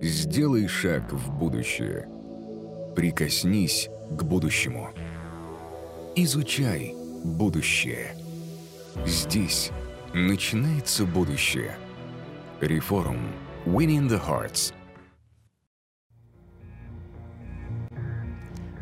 Сделай шаг в будущее. Прикоснись к будущему. Изучай будущее. Здесь начинается будущее. Реформ. Winning the Hearts.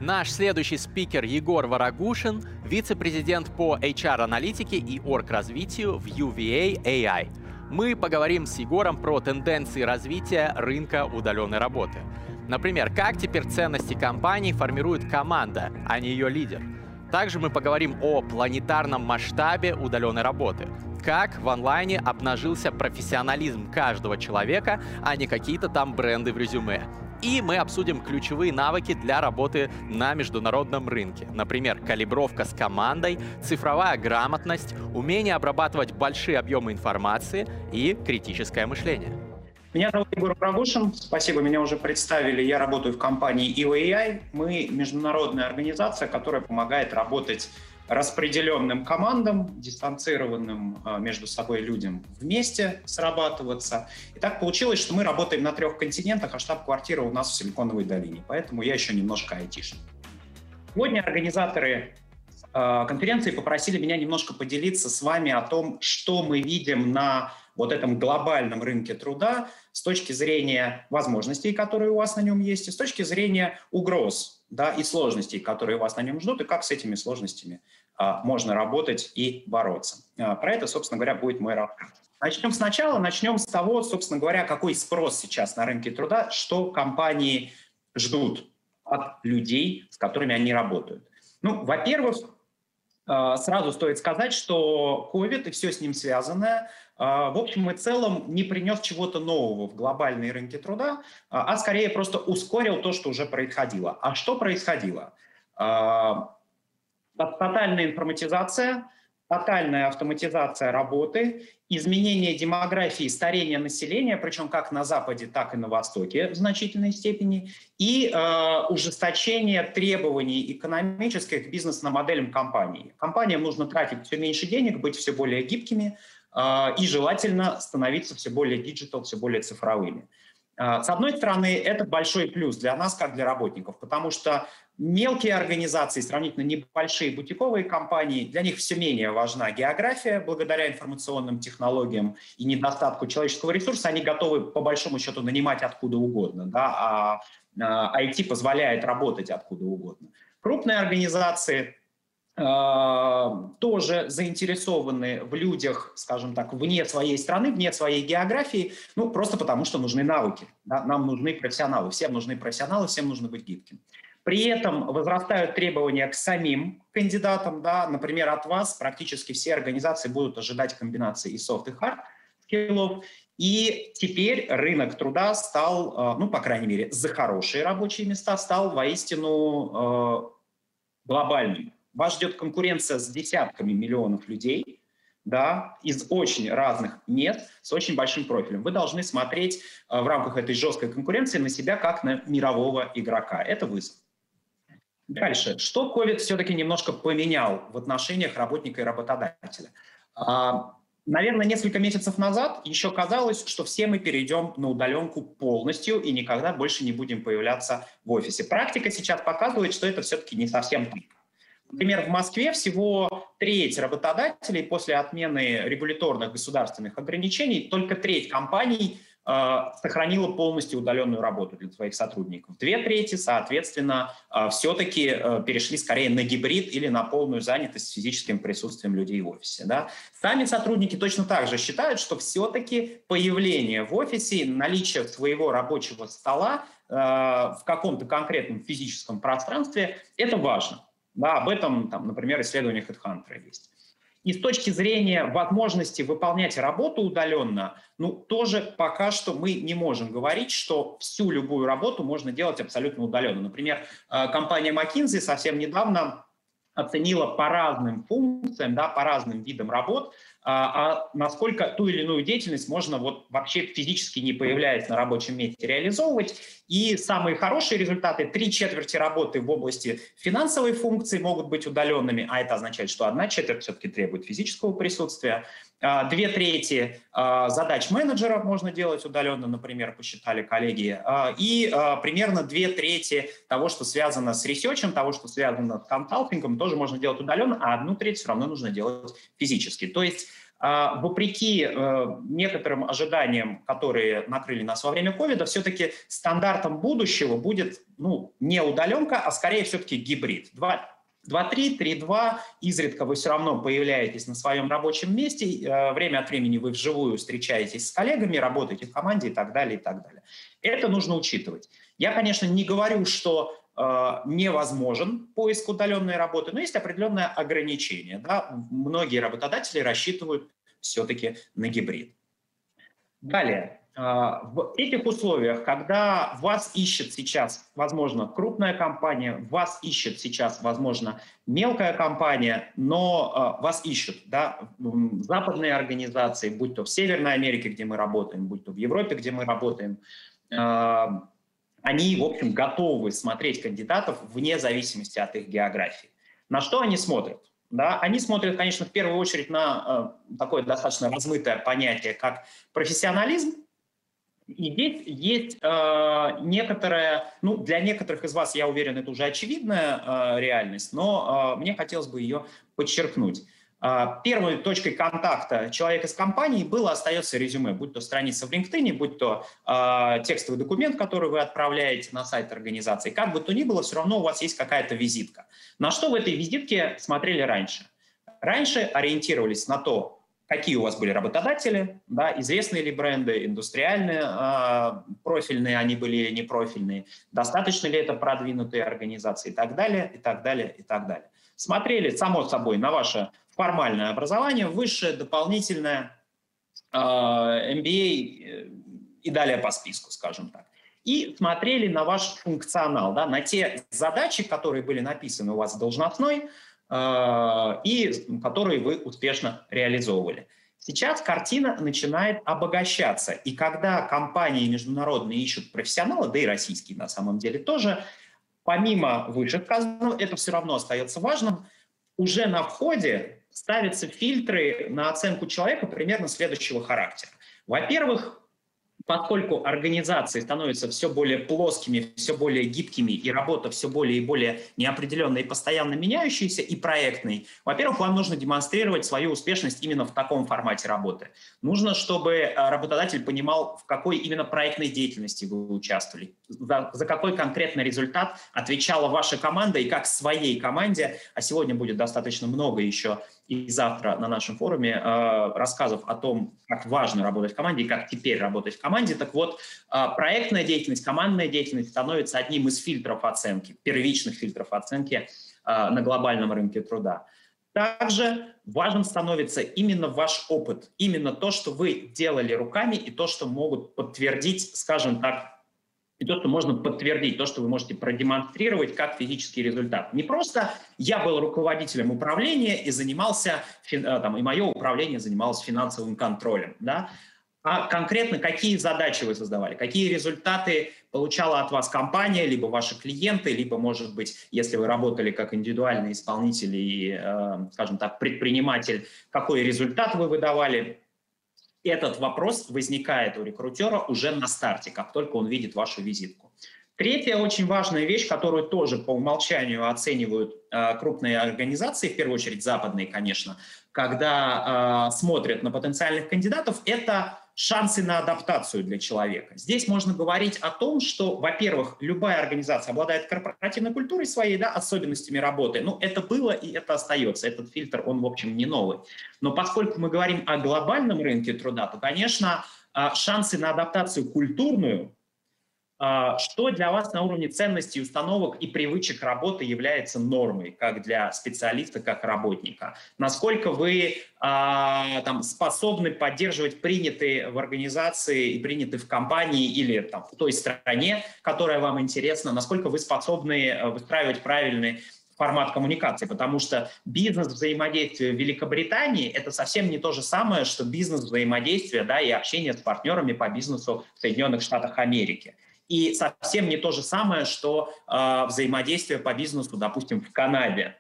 Наш следующий спикер Егор Варагушин, вице-президент по HR-аналитике и орг-развитию в UVA AI. Мы поговорим с Егором про тенденции развития рынка удаленной работы. Например, как теперь ценности компании формирует команда, а не ее лидер. Также мы поговорим о планетарном масштабе удаленной работы. Как в онлайне обнажился профессионализм каждого человека, а не какие-то там бренды в резюме. И мы обсудим ключевые навыки для работы на международном рынке. Например, калибровка с командой, цифровая грамотность, умение обрабатывать большие объемы информации и критическое мышление. Меня зовут Егор Прогушин. Спасибо, меня уже представили. Я работаю в компании EOAI. Мы международная организация, которая помогает работать распределенным командам, дистанцированным а, между собой людям вместе срабатываться. И так получилось, что мы работаем на трех континентах, а штаб-квартира у нас в Силиконовой долине. Поэтому я еще немножко айтишник. Сегодня организаторы а, конференции попросили меня немножко поделиться с вами о том, что мы видим на вот этом глобальном рынке труда с точки зрения возможностей, которые у вас на нем есть, и с точки зрения угроз, да, и сложностей, которые вас на нем ждут, и как с этими сложностями а, можно работать и бороться. А, про это, собственно говоря, будет мой рассказ. Начнем сначала, начнем с того, собственно говоря, какой спрос сейчас на рынке труда, что компании ждут от людей, с которыми они работают. Ну, во-первых, а, сразу стоит сказать, что COVID и все с ним связанное – в общем и целом не принес чего-то нового в глобальные рынки труда, а, а скорее просто ускорил то, что уже происходило. А что происходило? А, тотальная информатизация, тотальная автоматизация работы, изменение демографии, старение населения, причем как на Западе, так и на Востоке в значительной степени, и э, ужесточение требований экономических к бизнес-моделям компании. Компаниям нужно тратить все меньше денег, быть все более гибкими, а, и желательно становиться все более digital, все более цифровыми. А, с одной стороны, это большой плюс для нас, как для работников, потому что мелкие организации, сравнительно небольшие бутиковые компании, для них все менее важна география благодаря информационным технологиям и недостатку человеческого ресурса. Они готовы, по большому счету, нанимать откуда угодно, да, а IT позволяет работать откуда угодно. Крупные организации а, тоже заинтересованы в людях, скажем так, вне своей страны, вне своей географии, ну, просто потому что нужны навыки. Да? Нам нужны профессионалы, всем нужны профессионалы, всем нужно быть гибким. При этом возрастают требования к самим кандидатам. Да? Например, от вас практически все организации будут ожидать комбинации и софт, и хард скиллов. И теперь рынок труда стал, а, ну, по крайней мере, за хорошие рабочие места стал воистину а, глобальным. Вас ждет конкуренция с десятками миллионов людей, да, из очень разных мест с очень большим профилем. Вы должны смотреть э, в рамках этой жесткой конкуренции на себя как на мирового игрока. Это вызов. Дальше. Что COVID все-таки немножко поменял в отношениях работника и работодателя? А, наверное, несколько месяцев назад еще казалось, что все мы перейдем на удаленку полностью и никогда больше не будем появляться в офисе. Практика сейчас показывает, что это все-таки не совсем так. Например, в Москве всего треть работодателей после отмены регуляторных государственных ограничений, только треть компаний э, сохранила полностью удаленную работу для своих сотрудников. Две трети, соответственно, э, все-таки э, перешли скорее на гибрид или на полную занятость с физическим присутствием людей в офисе. Да? Сами сотрудники точно так же считают, что все-таки появление в офисе, наличие своего рабочего стола э, в каком-то конкретном физическом пространстве – это важно. Да, об этом, там, например, исследования HeadHunter есть. И с точки зрения возможности выполнять работу удаленно, ну, тоже пока что мы не можем говорить, что всю любую работу можно делать абсолютно удаленно. Например, э, компания McKinsey совсем недавно оценила по разным функциям, да, по разным видам работ, а, а насколько ту или иную деятельность можно вот вообще физически не появляясь на рабочем месте реализовывать. И самые хорошие результаты, три четверти работы в области финансовой функции могут быть удаленными, а это означает, что одна четверть все-таки требует физического присутствия. А, две трети а, задач менеджера можно делать удаленно, например, посчитали коллеги, и примерно две трети того, что связано с ресерчем, того, что связано с консалтингом, тоже можно делать удаленно, а одну треть все равно нужно делать физически. То есть вопреки э, некоторым ожиданиям, которые накрыли нас во время ковида, все-таки стандартом будущего будет ну, не удаленка, а скорее все-таки гибрид. Два, 2-3, 3-2, изредка вы все равно появляетесь на своем рабочем месте, э, время от времени вы вживую встречаетесь с коллегами, работаете в команде и так далее, и так далее. Это нужно учитывать. Я, конечно, не говорю, что невозможен поиск удаленной работы, но есть определенное ограничение. Да? Многие работодатели рассчитывают все-таки на гибрид. Далее, а, в этих условиях, когда вас ищет сейчас, возможно, крупная компания, вас ищет сейчас, возможно, мелкая компания, но а, вас ищут да, западные организации, будь то в Северной Америке, где мы работаем, будь то в Европе, где мы работаем, а, они, в общем, готовы смотреть кандидатов вне зависимости от их географии. На что они смотрят? Да, они смотрят, конечно, в первую очередь на э, такое достаточно размытое понятие, как профессионализм, и здесь есть э, некоторая, ну, для некоторых из вас, я уверен, это уже очевидная э, реальность, но э, мне хотелось бы ее подчеркнуть. Э, первой точкой контакта человека с компанией было, остается резюме, будь то страница в LinkedIn, будь то э, текстовый документ, который вы отправляете на сайт организации. Как бы то ни было, все равно у вас есть какая-то визитка. На что в этой визитке смотрели раньше? Раньше ориентировались на то, какие у вас были работодатели, да, известные ли бренды, индустриальные, э, профильные они были или не профильные, достаточно ли это продвинутые организации и так далее, и так далее, и так далее. Смотрели, само собой, на ваше формальное образование, высшее, дополнительное, э, MBA э, и далее по списку, скажем так. И смотрели на ваш функционал, да, на те задачи, которые были написаны у вас в должностной, и которые вы успешно реализовывали. Сейчас картина начинает обогащаться, и когда компании международные ищут профессионала, да и российские на самом деле тоже, помимо вышесказанного, это все равно остается важным, уже на входе ставятся фильтры на оценку человека примерно следующего характера. Во-первых, поскольку организации становятся все более плоскими, все более гибкими, и работа все более и более неопределенной и постоянно меняющейся, и проектной, во-первых, вам нужно демонстрировать свою успешность именно в таком формате работы. Нужно, чтобы э, работодатель понимал, в какой именно проектной деятельности вы участвовали, за, за какой конкретный результат отвечала ваша команда, и как своей команде, а сегодня будет достаточно много еще и завтра на нашем форуме э, рассказов о том, как важно работать в команде и как теперь работать в команде. Так вот, э, проектная деятельность, командная деятельность становится одним из фильтров оценки, первичных фильтров оценки э, на глобальном рынке труда. Также важным становится именно ваш опыт, именно то, что вы делали руками и то, что могут подтвердить, скажем так, и то, что можно подтвердить, то, что вы можете продемонстрировать как физический результат. Не просто я был руководителем управления и занимался, э, там, и мое управление занималось финансовым контролем, да, а конкретно какие задачи вы создавали, какие результаты получала от вас компания, либо ваши клиенты, либо, может быть, если вы работали как индивидуальный исполнитель и, э, скажем так, предприниматель, какой результат вы выдавали, этот вопрос возникает у рекрутера уже на старте, как только он видит вашу визитку. Третья очень важная вещь, которую тоже по умолчанию оценивают э, крупные организации, в первую очередь западные, конечно, когда э, смотрят на потенциальных кандидатов, это шансы на адаптацию для человека. Здесь можно говорить о том, что, во-первых, любая организация обладает корпоративной культурой своей, да, особенностями работы. Ну, это было и это остается. Этот фильтр, он, в общем, не новый. Но поскольку мы говорим о глобальном рынке труда, то, конечно, а, шансы на адаптацию культурную что для вас на уровне ценностей, установок и привычек работы является нормой, как для специалиста, как работника? Насколько вы а, там, способны поддерживать принятые в организации и принятые в компании или там, в той стране, которая вам интересна? Насколько вы способны э, выстраивать правильный формат коммуникации, потому что бизнес взаимодействия в Великобритании это совсем не то же самое, что бизнес взаимодействия да, и общение с партнерами по бизнесу в Соединенных Штатах Америки. И совсем не то же самое, что э, взаимодействие по бизнесу, допустим, в Канаде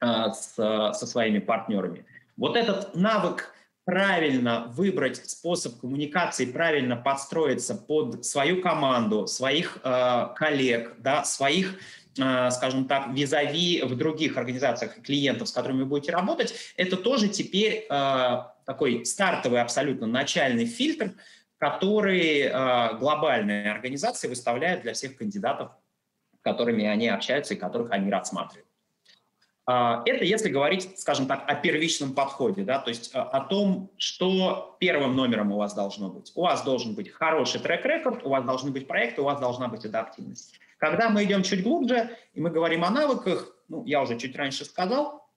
э, с, со своими партнерами. Вот этот навык правильно выбрать способ коммуникации, правильно подстроиться под свою команду, своих э, коллег, да, своих скажем так, визави в других организациях и клиентов, с которыми вы будете работать, это тоже теперь э, такой стартовый абсолютно начальный фильтр, который э, глобальные организации выставляют для всех кандидатов, с которыми они общаются и которых они рассматривают. А, это если говорить, скажем так, о первичном подходе, да, то есть а, о том, что первым номером у вас должно быть. У вас должен быть хороший трек-рекорд, у вас должны быть проекты, у вас должна быть адаптивность. Когда мы идем чуть глубже, и мы говорим о навыках, ну, я уже чуть раньше сказал,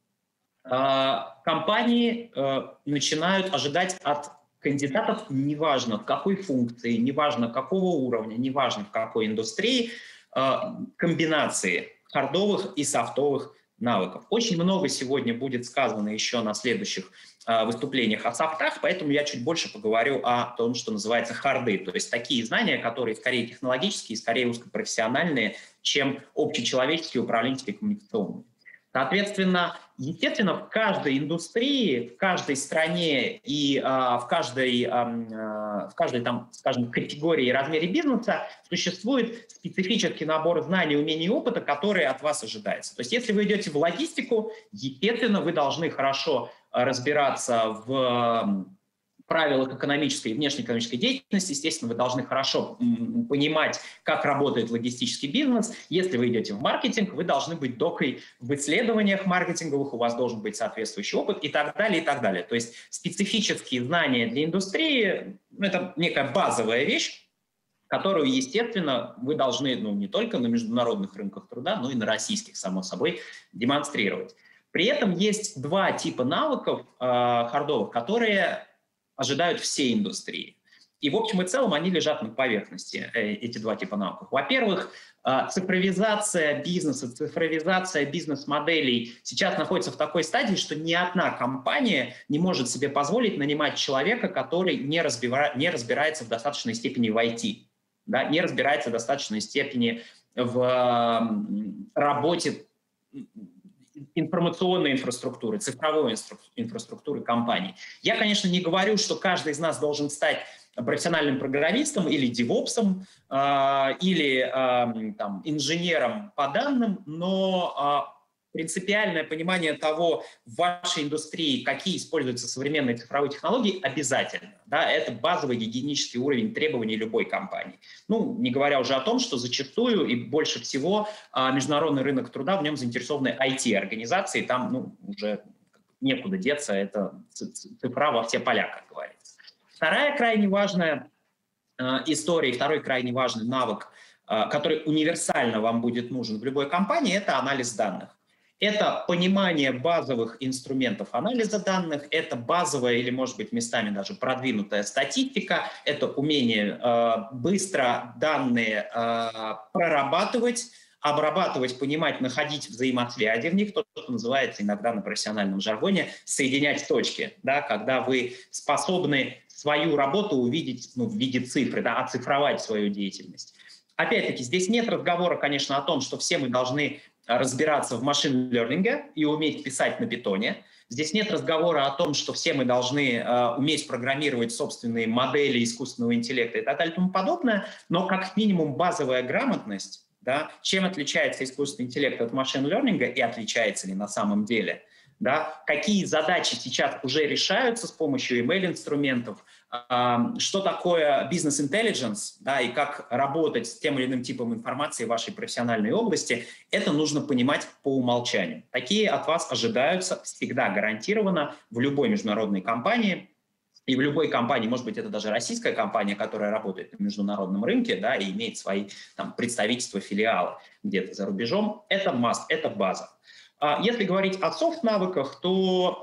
а, компании э, начинают ожидать от кандидатов, неважно в какой функции, неважно какого уровня, неважно в какой индустрии, комбинации хардовых и софтовых навыков. Очень много сегодня будет сказано еще на следующих э, выступлениях о софтах, поэтому я чуть больше поговорю о том, что называется харды, то есть такие знания, которые скорее технологические, скорее узкопрофессиональные, чем общечеловеческие, управленческие, коммуникационные. Соответственно, естественно, в каждой индустрии, в каждой стране и а, в каждой, а, в каждой там, скажем, категории и размере бизнеса существует специфический набор знаний, умений и опыта, который от вас ожидается. То есть если вы идете в логистику, естественно, вы должны хорошо разбираться в правилах экономической и внешнеэкономической деятельности, естественно, вы должны хорошо понимать, как работает логистический бизнес. Если вы идете в маркетинг, вы должны быть докой в исследованиях маркетинговых, у вас должен быть соответствующий опыт и так далее, и так далее. То есть специфические знания для индустрии ну, – это некая базовая вещь, которую, естественно, вы должны ну, не только на международных рынках труда, но и на российских, само собой, демонстрировать. При этом есть два типа навыков э, хардовых, которые ожидают все индустрии. И в общем и целом они лежат на поверхности, э, эти два типа навыков. Во-первых, э, цифровизация бизнеса, цифровизация бизнес-моделей сейчас находится в такой стадии, что ни одна компания не может себе позволить нанимать человека, который не, разбира... не разбирается в достаточной степени в IT, да, не разбирается в достаточной степени в работе информационной инфраструктуры, цифровой инфраструктуры компаний. Я, конечно, не говорю, что каждый из нас должен стать профессиональным программистом или девопсом, э, или э, там, инженером по данным, но э, принципиальное понимание того в вашей индустрии, какие используются современные цифровые технологии, обязательно. Да, это базовый гигиенический уровень требований любой компании. Ну, не говоря уже о том, что зачастую и больше всего а, международный рынок труда, в нем заинтересованы IT-организации, там ну, уже некуда деться, это цифра во все поля, как говорится. Вторая крайне важная а, история, второй крайне важный навык, а, который универсально вам будет нужен в любой компании, это анализ данных. Это понимание базовых инструментов анализа данных, это базовая или, может быть, местами даже продвинутая статистика, это умение э, быстро данные э, прорабатывать, обрабатывать, понимать, находить взаимосвязи в них, то, что называется иногда на профессиональном жаргоне соединять точки, да, когда вы способны свою работу увидеть ну, в виде цифры, да, оцифровать свою деятельность. Опять-таки, здесь нет разговора, конечно, о том, что все мы должны разбираться в машин-лернинге и уметь писать на питоне. Здесь нет разговора о том, что все мы должны э, уметь программировать собственные модели искусственного интеллекта и так далее и тому подобное, но как минимум базовая грамотность, да, чем отличается искусственный интеллект от машин-лернинга и отличается ли на самом деле, да, какие задачи сейчас уже решаются с помощью email-инструментов, что такое бизнес-интеллигенс, да, и как работать с тем или иным типом информации в вашей профессиональной области, это нужно понимать по умолчанию. Такие от вас ожидаются всегда гарантированно в любой международной компании, и в любой компании, может быть, это даже российская компания, которая работает на международном рынке, да, и имеет свои там, представительства, филиалы где-то за рубежом, это must, это база. А если говорить о софт-навыках, то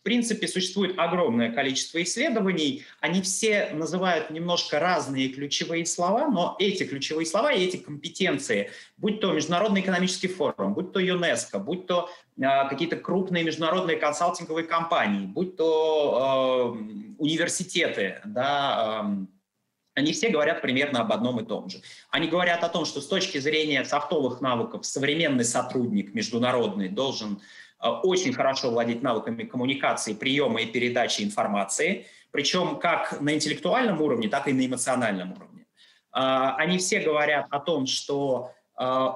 в принципе, существует огромное количество исследований. Они все называют немножко разные ключевые слова, но эти ключевые слова и эти компетенции, будь то Международный экономический форум, будь то ЮНЕСКО, будь то э, какие-то крупные международные консалтинговые компании, будь то э, университеты, да, э, они все говорят примерно об одном и том же. Они говорят о том, что с точки зрения софтовых навыков современный сотрудник международный должен очень хорошо владеть навыками коммуникации, приема и передачи информации, причем как на интеллектуальном уровне, так и на эмоциональном уровне. Они все говорят о том, что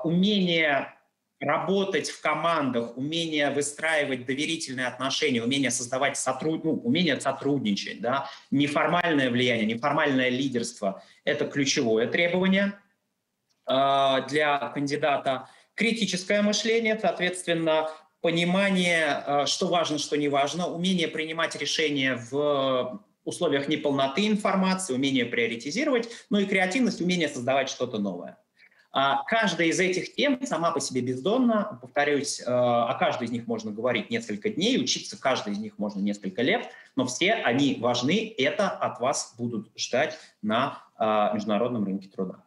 умение работать в командах, умение выстраивать доверительные отношения, умение создавать сотруд... ну, умение сотрудничать, да, неформальное влияние, неформальное лидерство – это ключевое требование э, для кандидата. Критическое мышление, соответственно, понимание, э, что важно, что не важно, умение принимать решения в условиях неполноты информации, умение приоритизировать, ну и креативность, умение создавать что-то новое. А каждая из этих тем сама по себе бездонна. Повторюсь, э, о каждой из них можно говорить несколько дней, учиться каждой из них можно несколько лет, но все они важны, это от вас будут ждать на э, международном рынке труда.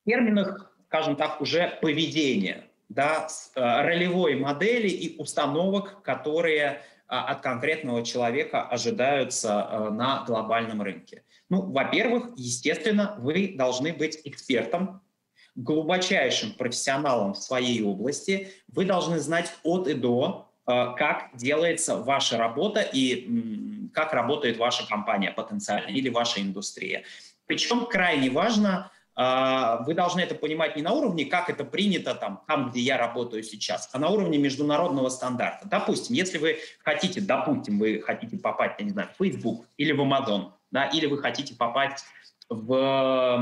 В терминах, скажем так, уже поведение, да, э, ролевой модели и установок, которые от конкретного человека ожидаются на глобальном рынке. Ну, во-первых, естественно, вы должны быть экспертом, глубочайшим профессионалом в своей области. Вы должны знать от и до, э, как делается ваша работа и как работает ваша компания потенциально или ваша индустрия. Причем крайне важно, э, вы должны это понимать не на уровне, как это принято там, там, где я работаю сейчас, а на уровне международного стандарта. Допустим, если вы хотите, допустим, вы хотите попасть, я не знаю, в Facebook или в Amazon, да, или вы хотите попасть в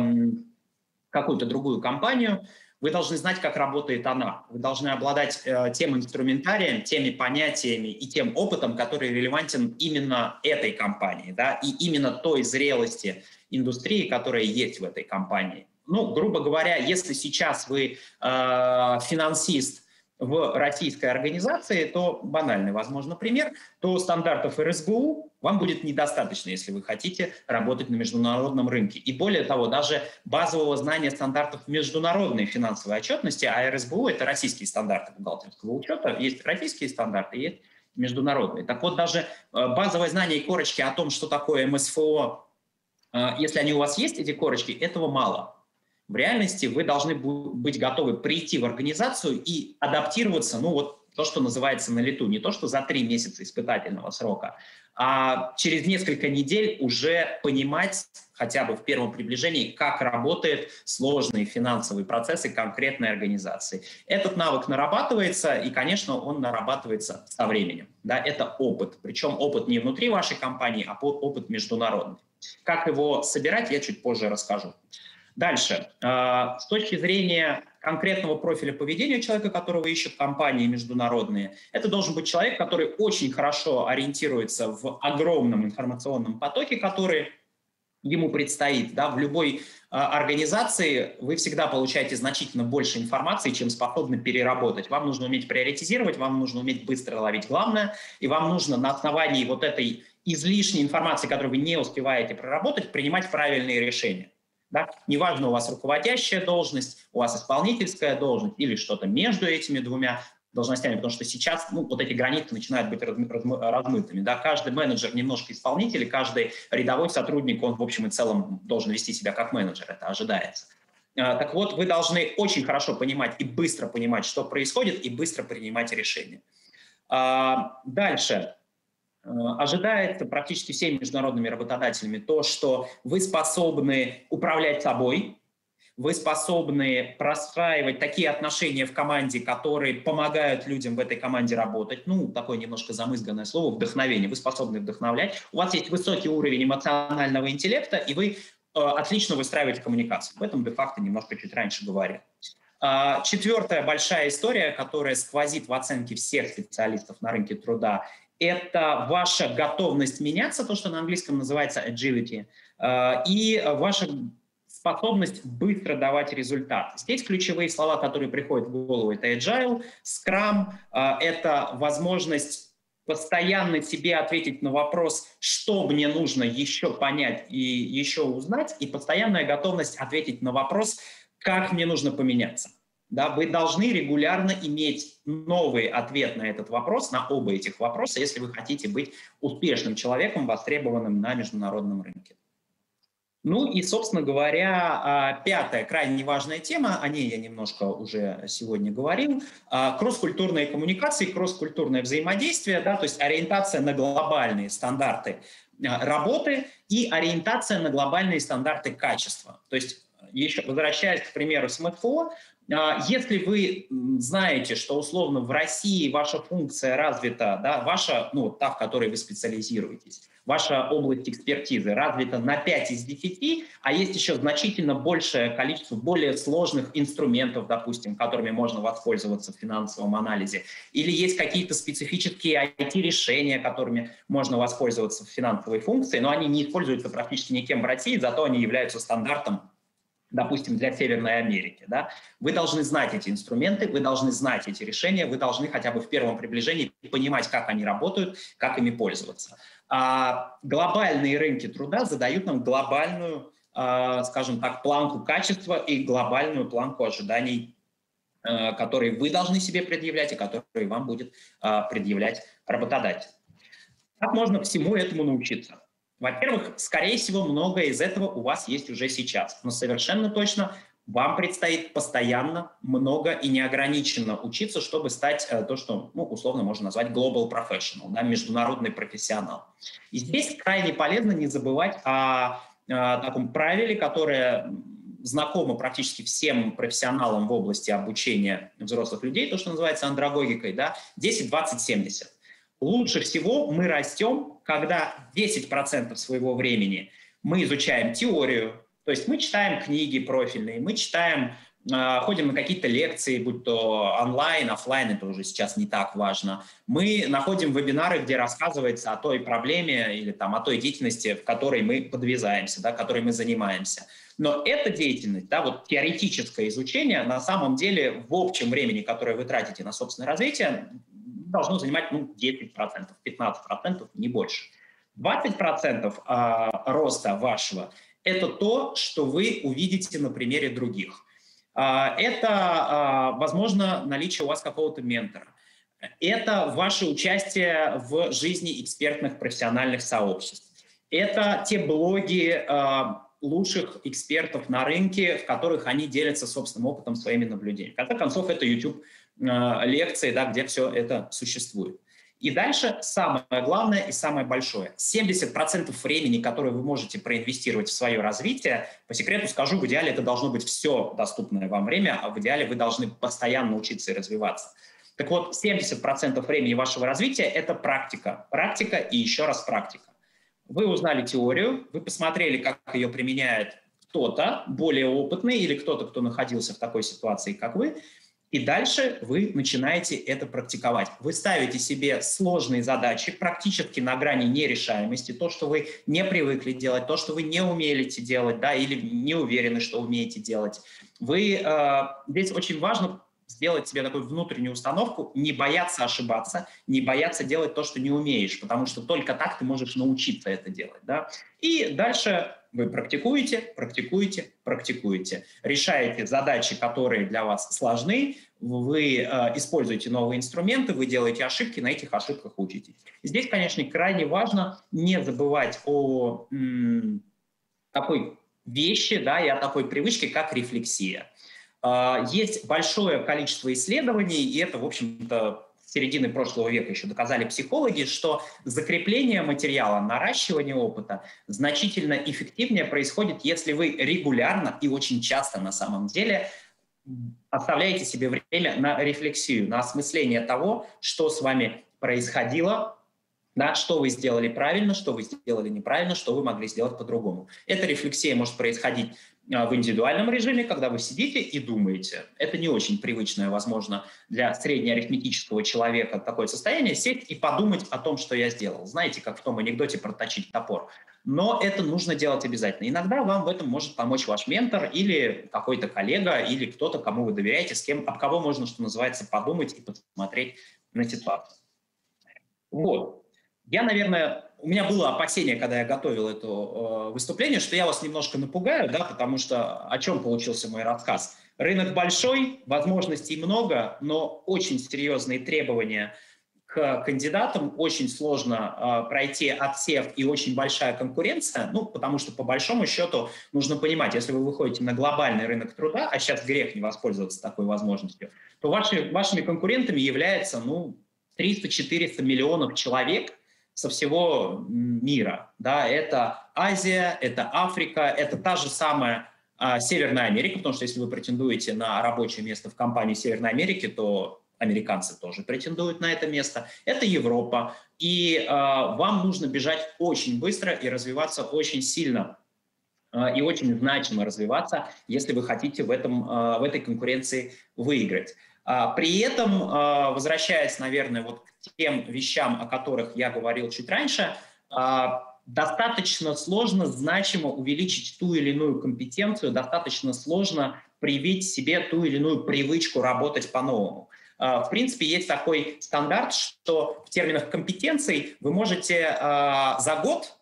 какую-то другую компанию, вы должны знать, как работает она. Вы должны обладать э, тем инструментарием, теми понятиями и тем опытом, который релевантен именно этой компании, да, и именно той зрелости индустрии, которая есть в этой компании. Ну, грубо говоря, если сейчас вы э, финансист, в российской организации, то банальный, возможно, пример, то стандартов РСБУ вам будет недостаточно, если вы хотите работать на международном рынке. И более того, даже базового знания стандартов международной финансовой отчетности, а РСБУ – это российские стандарты бухгалтерского учета, есть российские стандарты, есть международные. Так вот, даже э, базовое знание и корочки о том, что такое МСФО, если они у вас есть, эти корочки, этого мало. В реальности вы должны быть готовы прийти в организацию и адаптироваться, ну вот то, что называется на лету, не то, что за три месяца испытательного срока, а через несколько недель уже понимать хотя бы в первом приближении, как работают сложные финансовые процессы конкретной организации. Этот навык нарабатывается, и, конечно, он нарабатывается со временем. Да, это опыт, причем опыт не внутри вашей компании, а опыт международный. Как его собирать, я чуть позже расскажу. Дальше. А, с точки зрения конкретного профиля поведения человека, которого ищут компании международные, это должен быть человек, который очень хорошо ориентируется в огромном информационном потоке, который ему предстоит. Да, в любой э, организации вы всегда получаете значительно больше информации, чем способны переработать. Вам нужно уметь приоритизировать, вам нужно уметь быстро ловить главное, и вам нужно на основании вот этой излишней информации, которую вы не успеваете проработать, принимать правильные решения. Да? Неважно, у вас руководящая должность, у вас исполнительская должность или что-то между этими двумя должностями, потому что сейчас ну, вот эти границы начинают быть размытыми. Да? Каждый менеджер немножко исполнитель, каждый рядовой сотрудник, он в общем и целом должен вести себя как менеджер, это ожидается. А, так вот, вы должны очень хорошо понимать и быстро понимать, что происходит, и быстро принимать решения. А, дальше. Э, ожидается практически всеми международными работодателями то, что вы способны управлять собой, вы способны простраивать такие отношения в команде, которые помогают людям в этой команде работать. Ну, такое немножко замызганное слово, вдохновение. Вы способны вдохновлять. У вас есть высокий уровень эмоционального интеллекта, и вы э, отлично выстраиваете коммуникацию. Об этом де-факто немножко чуть раньше говорил. А, четвертая большая история, которая сквозит в оценке всех специалистов на рынке труда, это ваша готовность меняться, то, что на английском называется agility, э, и ваша способность быстро давать результат. Здесь ключевые слова, которые приходят в голову, это agile, scrum, э, это возможность постоянно себе ответить на вопрос, что мне нужно еще понять и еще узнать, и постоянная готовность ответить на вопрос, как мне нужно поменяться. Да, вы должны регулярно иметь новый ответ на этот вопрос, на оба этих вопроса, если вы хотите быть успешным человеком, востребованным на международном рынке. Ну и, собственно говоря, а, пятая, крайне важная тема, о ней я немножко уже сегодня говорил, а, кросс-культурные коммуникации, кросс-культурное взаимодействие, да, то есть ориентация на глобальные стандарты а, работы и ориентация на глобальные стандарты качества. То есть еще возвращаясь к примеру с МФО, если вы знаете, что условно в России ваша функция развита, да, ваша, ну, та, в которой вы специализируетесь, ваша область экспертизы развита на 5 из 10, а есть еще значительно большее количество более сложных инструментов, допустим, которыми можно воспользоваться в финансовом анализе, или есть какие-то специфические IT-решения, которыми можно воспользоваться в финансовой функции, но они не используются практически никем в России, зато они являются стандартом допустим, для Северной Америки, да, вы должны знать эти инструменты, вы должны знать эти решения, вы должны хотя бы в первом приближении понимать, как они работают, как ими пользоваться. А глобальные рынки труда задают нам глобальную, а, скажем так, планку качества и глобальную планку ожиданий, а, которые вы должны себе предъявлять и которые вам будет а, предъявлять работодатель. Как можно всему этому научиться? Во-первых, скорее всего, многое из этого у вас есть уже сейчас, но совершенно точно вам предстоит постоянно много и неограниченно учиться, чтобы стать э, то, что ну, условно можно назвать global professional, да, международный профессионал. И здесь крайне полезно не забывать о, о таком правиле, которое знакомо практически всем профессионалам в области обучения взрослых людей, то, что называется андрогогикой, да, 10, 20, 70. Лучше всего мы растем, когда 10% своего времени мы изучаем теорию, то есть мы читаем книги профильные, мы читаем, а, ходим на какие-то лекции, будь то онлайн, офлайн, это уже сейчас не так важно. Мы находим вебинары, где рассказывается о той проблеме или там, о той деятельности, в которой мы подвязаемся, да, которой мы занимаемся. Но эта деятельность, да, вот теоретическое изучение, на самом деле в общем времени, которое вы тратите на собственное развитие, должно занимать ну, 10%, 15%, не больше. 20% а, роста вашего это то, что вы увидите на примере других. А, это, а, возможно, наличие у вас какого-то ментора. Это ваше участие в жизни экспертных профессиональных сообществ. Это те блоги лучших экспертов на рынке, в которых они делятся собственным опытом, своими наблюдениями. В конце концов, это YouTube лекции, да, где все это существует. И дальше самое главное и самое большое. 70% времени, которое вы можете проинвестировать в свое развитие, по секрету скажу, в идеале это должно быть все доступное вам время, а в идеале вы должны постоянно учиться и развиваться. Так вот, 70% времени вашего развития – это практика. Практика и еще раз практика. Вы узнали теорию, вы посмотрели, как ее применяет кто-то более опытный или кто-то, кто находился в такой ситуации, как вы – и дальше вы начинаете это практиковать. Вы ставите себе сложные задачи, практически на грани нерешаемости, то, что вы не привыкли делать, то, что вы не умеете делать, да, или не уверены, что умеете делать. Вы, э, здесь очень важно сделать себе такую внутреннюю установку, не бояться ошибаться, не бояться делать то, что не умеешь, потому что только так ты можешь научиться это делать. Да? И дальше вы практикуете, практикуете, практикуете. Решаете задачи, которые для вас сложны, вы э, используете новые инструменты, вы делаете ошибки, на этих ошибках учитесь. Здесь, конечно, крайне важно не забывать о м, такой вещи да, и о такой привычке, как рефлексия. Э, есть большое количество исследований, и это, в общем-то, середины прошлого века еще доказали психологи, что закрепление материала, наращивание опыта значительно эффективнее происходит, если вы регулярно и очень часто на самом деле оставляете себе время на рефлексию, на осмысление того, что с вами происходило, да, что вы сделали правильно, что вы сделали неправильно, что вы могли сделать по-другому. Эта рефлексия может происходить а, в индивидуальном режиме, когда вы сидите и думаете. Это не очень привычное, возможно, для среднеарифметического человека такое состояние, сесть и подумать о том, что я сделал. Знаете, как в том анекдоте проточить топор. Но это нужно делать обязательно. Иногда вам в этом может помочь ваш ментор или какой-то коллега, или кто-то, кому вы доверяете, с кем, об кого можно, что называется, подумать и посмотреть на ситуацию. Вот. Я, наверное, у меня было опасение, когда я готовил это э, выступление, что я вас немножко напугаю, да, потому что о чем получился мой рассказ? Рынок большой, возможностей много, но очень серьезные требования к кандидатам очень сложно э, пройти отсев и очень большая конкуренция, ну, потому что по большому счету нужно понимать, если вы выходите на глобальный рынок труда, а сейчас грех не воспользоваться такой возможностью, то ваши, вашими конкурентами является, ну, 300-400 миллионов человек со всего мира. Да, это Азия, это Африка, это та же самая а, Северная Америка, потому что если вы претендуете на рабочее место в компании Северной Америки, то американцы тоже претендуют на это место. Это Европа, и э, вам нужно бежать очень быстро и развиваться очень сильно э, и очень значимо развиваться, если вы хотите в, этом, э, в этой конкуренции выиграть. А, при этом, а, возвращаясь, наверное, вот к тем вещам, о которых я говорил чуть раньше, а, достаточно сложно значимо увеличить ту или иную компетенцию, достаточно сложно привить себе ту или иную привычку работать по-новому. В принципе, есть такой стандарт, что в терминах компетенций вы можете за год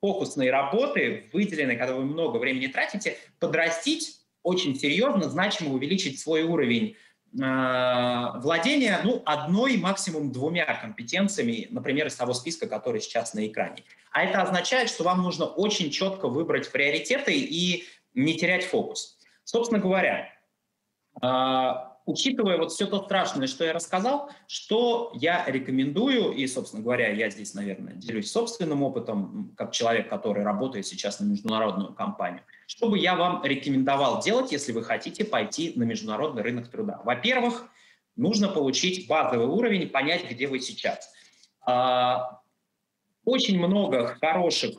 фокусной работы, выделенной, когда вы много времени тратите, подрастить очень серьезно, значимо увеличить свой уровень владение ну, одной, максимум двумя компетенциями, например, из того списка, который сейчас на экране. А это означает, что вам нужно очень четко выбрать приоритеты и не терять фокус. Собственно говоря, э, учитывая вот все то страшное, что я рассказал, что я рекомендую, и, собственно говоря, я здесь, наверное, делюсь собственным опытом, как человек, который работает сейчас на международную компанию, что бы я вам рекомендовал делать, если вы хотите пойти на международный рынок труда? Во-первых, нужно получить базовый уровень, понять, где вы сейчас. А, очень много хороших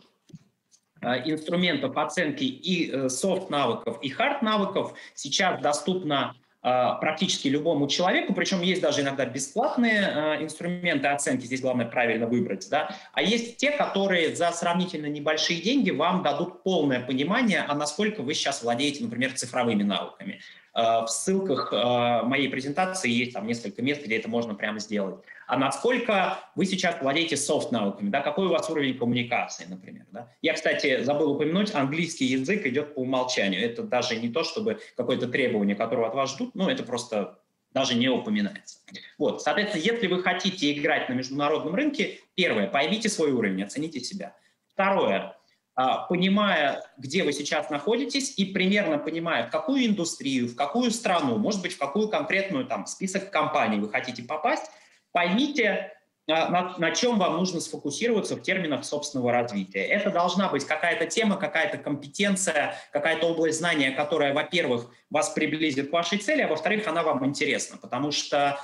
а, инструментов оценки и софт-навыков, э, и хард-навыков сейчас доступно практически любому человеку, причем есть даже иногда бесплатные а, инструменты оценки, здесь главное правильно выбрать, да, а есть те, которые за сравнительно небольшие деньги вам дадут полное понимание, а насколько вы сейчас владеете, например, цифровыми навыками. А, в ссылках моей презентации есть там несколько мест, где это можно прямо сделать а насколько вы сейчас владеете софт-навыками, да, какой у вас уровень коммуникации, например. Да. Я, кстати, забыл упомянуть, английский язык идет по умолчанию. Это даже не то, чтобы какое-то требование, которого от вас ждут, ну, это просто даже не упоминается. Вот, соответственно, если вы хотите играть на международном рынке, первое, поймите свой уровень, оцените себя. Второе, понимая, где вы сейчас находитесь и примерно понимая, в какую индустрию, в какую страну, может быть, в какую конкретную там список компаний вы хотите попасть, поймите, а, на, на чем вам нужно сфокусироваться в терминах собственного развития. Это должна быть какая-то тема, какая-то компетенция, какая-то область знания, которая, во-первых, вас приблизит к вашей цели, а во-вторых, она вам интересна, потому что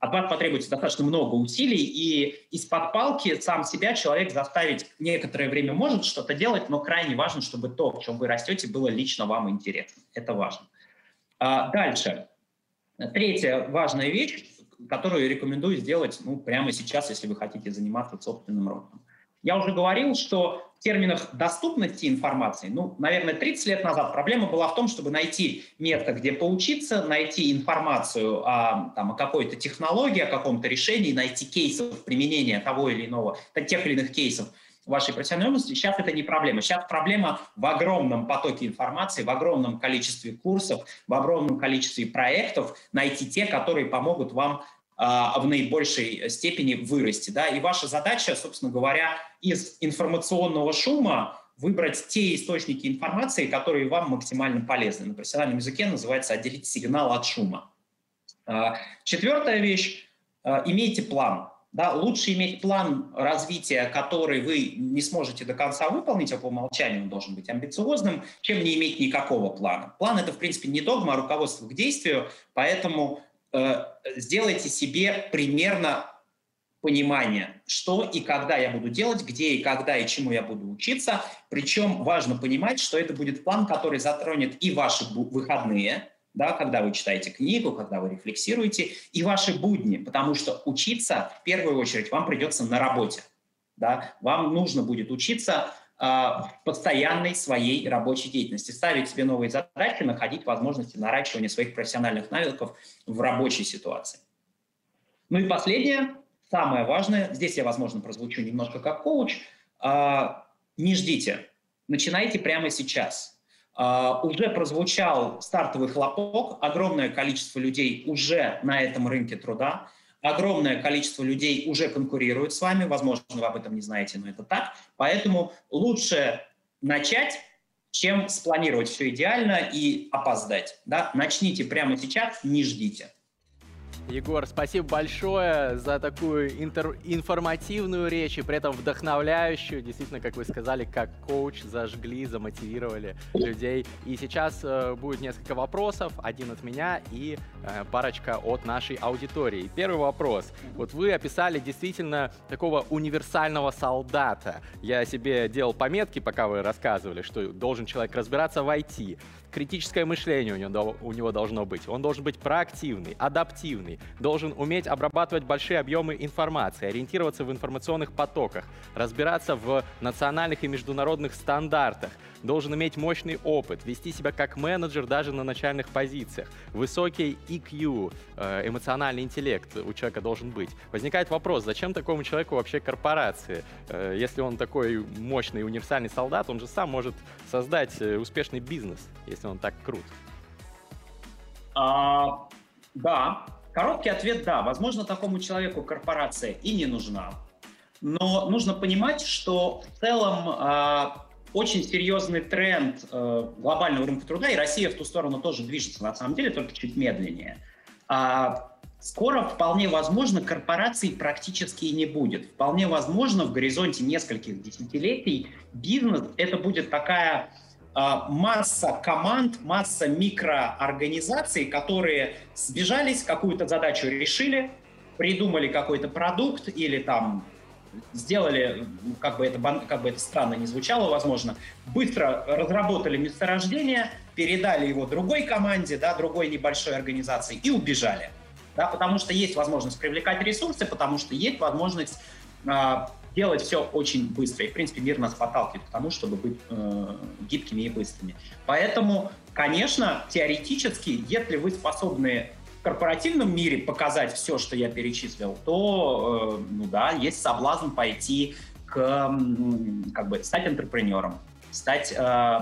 от вас потребуется достаточно много усилий, и из-под палки сам себя человек заставить некоторое время может что-то делать, но крайне важно, чтобы то, в чем вы растете, было лично вам интересно. Это важно. А, дальше. Третья важная вещь которую рекомендую сделать ну, прямо сейчас, если вы хотите заниматься собственным ростом. Я уже говорил, что в терминах доступности информации, ну, наверное, 30 лет назад проблема была в том, чтобы найти место, где поучиться, найти информацию о, там, о какой-то технологии, о каком-то решении, найти кейсов применения того или иного, тех или иных кейсов вашей профессиональной области. Сейчас это не проблема. Сейчас проблема в огромном потоке информации, в огромном количестве курсов, в огромном количестве проектов найти те, которые помогут вам а, в наибольшей степени вырасти. Да? И ваша задача, собственно говоря, из информационного шума выбрать те источники информации, которые вам максимально полезны. На профессиональном языке называется отделить сигнал от шума. А, четвертая вещь а, – имейте план. Да, лучше иметь план развития, который вы не сможете до конца выполнить, а по умолчанию он должен быть амбициозным, чем не иметь никакого плана. План – это, в принципе, не догма, а руководство к действию, поэтому э, сделайте себе примерно понимание, что и когда я буду делать, где и когда и чему я буду учиться. Причем важно понимать, что это будет план, который затронет и ваши выходные – да, когда вы читаете книгу, когда вы рефлексируете, и ваши будни, потому что учиться в первую очередь вам придется на работе. Да? Вам нужно будет учиться в постоянной своей рабочей деятельности, ставить себе новые задачи, находить возможности наращивания своих профессиональных навыков в рабочей ситуации. Ну и последнее, самое важное, здесь я, возможно, прозвучу немножко как коуч, э, не ждите, начинайте прямо сейчас – уже прозвучал стартовый хлопок, огромное количество людей уже на этом рынке труда. огромное количество людей уже конкурирует с вами, возможно, вы об этом не знаете, но это так. Поэтому лучше начать, чем спланировать все идеально и опоздать. Да? Начните прямо сейчас, не ждите. Егор, спасибо большое за такую интер- информативную речь и при этом вдохновляющую. Действительно, как вы сказали, как коуч зажгли, замотивировали людей. И сейчас э, будет несколько вопросов, один от меня и э, парочка от нашей аудитории. Первый вопрос. Вот вы описали действительно такого универсального солдата. Я себе делал пометки, пока вы рассказывали, что должен человек разбираться в IT критическое мышление у него, у него должно быть. Он должен быть проактивный, адаптивный, должен уметь обрабатывать большие объемы информации, ориентироваться в информационных потоках, разбираться в национальных и международных стандартах, должен иметь мощный опыт, вести себя как менеджер даже на начальных позициях. Высокий EQ, э, эмоциональный интеллект у человека должен быть. Возникает вопрос, зачем такому человеку вообще корпорации? Э, если он такой мощный универсальный солдат, он же сам может создать э, успешный бизнес, если он так крут. А, да, короткий ответ да. Возможно, такому человеку корпорация и не нужна. Но нужно понимать, что в целом а, очень серьезный тренд э, глобального рынка труда, и Россия в ту сторону тоже движется, на самом деле, только чуть медленнее. А скоро вполне возможно корпораций практически и не будет. Вполне возможно в горизонте нескольких десятилетий бизнес это будет такая масса команд, масса микроорганизаций, которые сбежались, какую-то задачу решили, придумали какой-то продукт или там сделали, как бы, это, как бы это странно не звучало, возможно, быстро разработали месторождение, передали его другой команде, да, другой небольшой организации и убежали. Да, потому что есть возможность привлекать ресурсы, потому что есть возможность э, делать все очень быстро. И, в принципе, мир нас подталкивает к тому, чтобы быть э, гибкими и быстрыми. Поэтому, конечно, теоретически, если вы способны корпоративном мире показать все, что я перечислил, то, э, ну да, есть соблазн пойти к, как бы, стать интерпренером, стать э,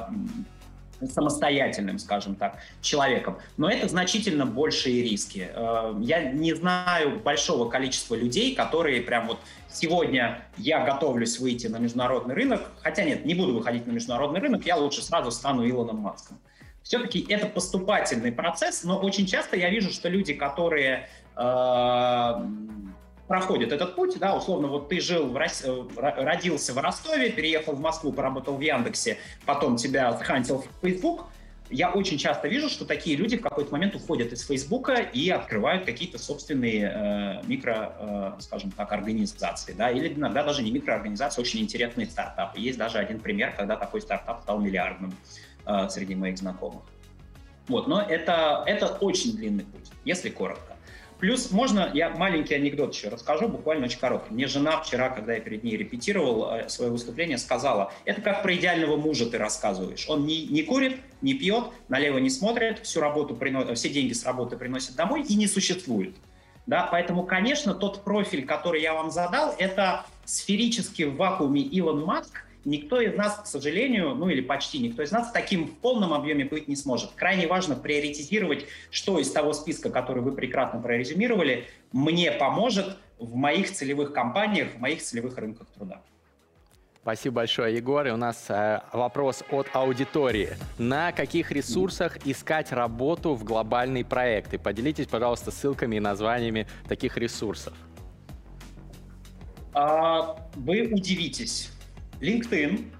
самостоятельным, скажем так, человеком. Но это значительно большие риски. Э, я не знаю большого количества людей, которые прям вот сегодня я готовлюсь выйти на международный рынок, хотя нет, не буду выходить на международный рынок, я лучше сразу стану Илоном Маском все-таки это поступательный процесс, но очень часто я вижу, что люди, которые э, проходят этот путь, да, условно, вот ты жил, в Рос... Родился в Ростове, переехал в Москву, поработал в Яндексе, потом тебя схантил в Facebook, я очень часто вижу, что такие люди в какой-то момент уходят из Фейсбука и открывают какие-то собственные э, микро, э, скажем так, организации, да, или иногда даже не микроорганизации, очень интересные стартапы. Есть даже один пример, когда такой стартап стал миллиардным. Э, среди моих знакомых. Вот, но это, это очень длинный путь, если коротко. Плюс можно, я маленький анекдот еще расскажу, буквально очень короткий. Мне жена вчера, когда я перед ней репетировал э, свое выступление, сказала, это как про идеального мужа ты рассказываешь. Он не, не курит, не пьет, налево не смотрит, всю работу приносит, все деньги с работы приносит домой и не существует. Да, поэтому, конечно, тот профиль, который я вам задал, это сферически в вакууме Илон Маск, никто из нас, к сожалению, ну или почти никто из нас таким в полном объеме быть не сможет. Крайне важно приоритизировать, что из того списка, который вы прекрасно прорезюмировали, мне поможет в моих целевых компаниях, в моих целевых рынках труда. Спасибо большое, Егор. И у нас э, вопрос от аудитории. На каких ресурсах искать работу в глобальные проекты? Поделитесь, пожалуйста, ссылками и названиями таких ресурсов. А, вы удивитесь. LinkedIn,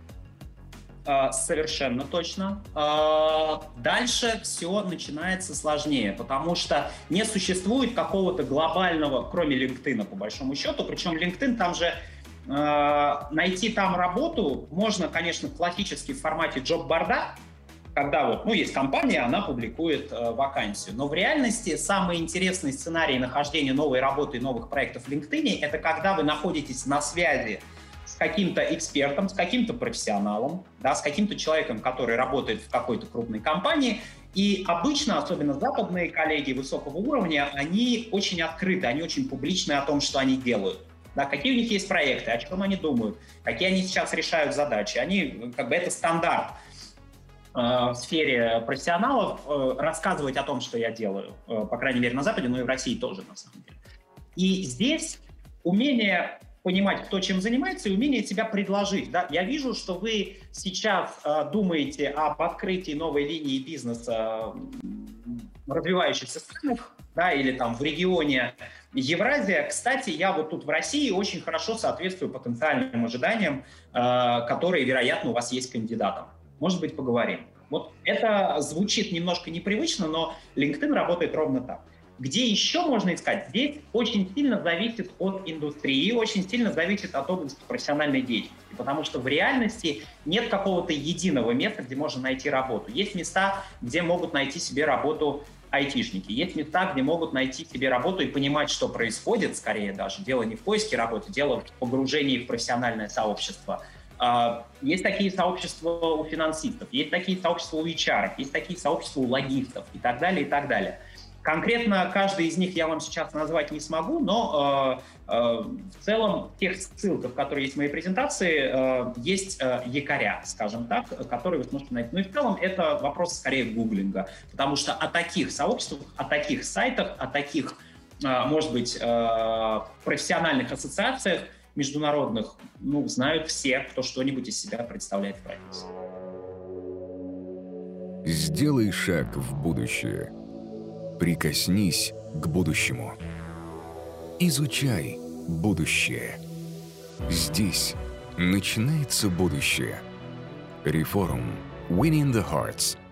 а, совершенно точно. А, дальше все начинается сложнее, потому что не существует какого-то глобального, кроме LinkedIn, по большому счету. Причем LinkedIn там же а, найти там работу можно, конечно, классически в формате джоб-борда, когда вот, ну, есть компания, она публикует э, вакансию. Но в реальности самый интересный сценарий нахождения новой работы и новых проектов в LinkedIn — это когда вы находитесь на связи с каким-то экспертом, с каким-то профессионалом, да, с каким-то человеком, который работает в какой-то крупной компании. И обычно, особенно западные коллеги высокого уровня, они очень открыты, они очень публичны о том, что они делают. Да, какие у них есть проекты, о чем они думают, какие они сейчас решают задачи. Они, как бы, это стандарт э, в сфере профессионалов э, рассказывать о том, что я делаю. Э, по крайней мере, на Западе, но и в России тоже, на самом деле. И здесь умение понимать, кто чем занимается, и умение себя предложить. Да? Я вижу, что вы сейчас э, думаете об открытии новой линии бизнеса в развивающихся странах, да, или там в регионе Евразия. Кстати, я вот тут в России очень хорошо соответствую потенциальным ожиданиям, э, которые, вероятно, у вас есть кандидатом. Может быть, поговорим. Вот это звучит немножко непривычно, но LinkedIn работает ровно так. Где еще можно искать? Здесь очень сильно зависит от индустрии, очень сильно зависит от области профессиональной деятельности, потому что в реальности нет какого-то единого места, где можно найти работу. Есть места, где могут найти себе работу айтишники. Есть места, где могут найти себе работу и понимать, что происходит, скорее даже. Дело не в поиске работы, дело в погружении в профессиональное сообщество. А, есть такие сообщества у финансистов, есть такие сообщества у HR, есть такие сообщества у логистов и так далее, и так далее. Конкретно каждый из них я вам сейчас назвать не смогу, но э, э, в целом тех ссылках, которые есть в моей презентации, э, есть э, якоря, скажем так, которые вы сможете найти. Ну и в целом это вопрос скорее гуглинга, потому что о таких сообществах, о таких сайтах, о таких, э, может быть, э, профессиональных ассоциациях международных, ну, знают все, кто что-нибудь из себя представляет в профессии. Сделай шаг в будущее – Прикоснись к будущему. Изучай будущее. Здесь начинается будущее. Реформ. Winning the Hearts –